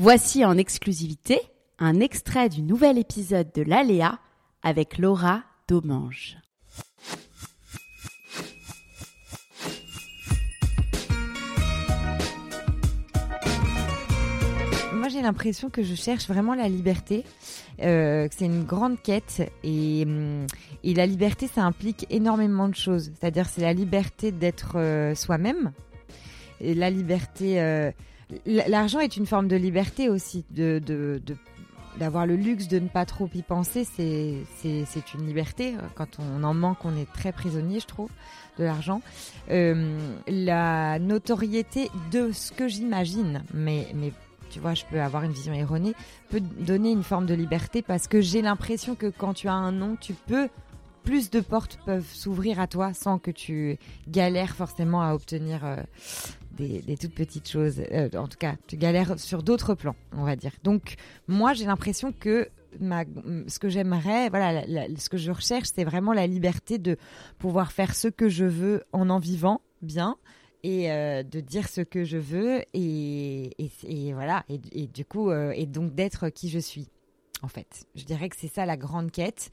Voici en exclusivité un extrait du nouvel épisode de l'Aléa avec Laura Domange. Moi, j'ai l'impression que je cherche vraiment la liberté, euh, que c'est une grande quête et, hum, et la liberté, ça implique énormément de choses. C'est-à-dire, c'est la liberté d'être euh, soi-même, et la liberté. euh, L'argent est une forme de liberté aussi, de, d'avoir le luxe de ne pas trop y penser, c'est une liberté. Quand on en manque, on est très prisonnier, je trouve, de l'argent. Euh, la notoriété de ce que j'imagine, mais, mais tu vois, je peux avoir une vision erronée, peut donner une forme de liberté parce que j'ai l'impression que quand tu as un nom, tu peux plus de portes peuvent s'ouvrir à toi sans que tu galères forcément à obtenir euh, des, toutes petites choses. Euh, en tout cas, tu galères sur d'autres plans, on va dire. Donc, moi, j'ai l'impression que ce que j'aimerais, voilà, ce que je recherche, c'est vraiment la liberté de pouvoir faire ce que je veux en en vivant bien et euh, de dire ce que je veux et, voilà et, du coup et donc d'être qui je suis en fait je dirais que c'est ça la grande quête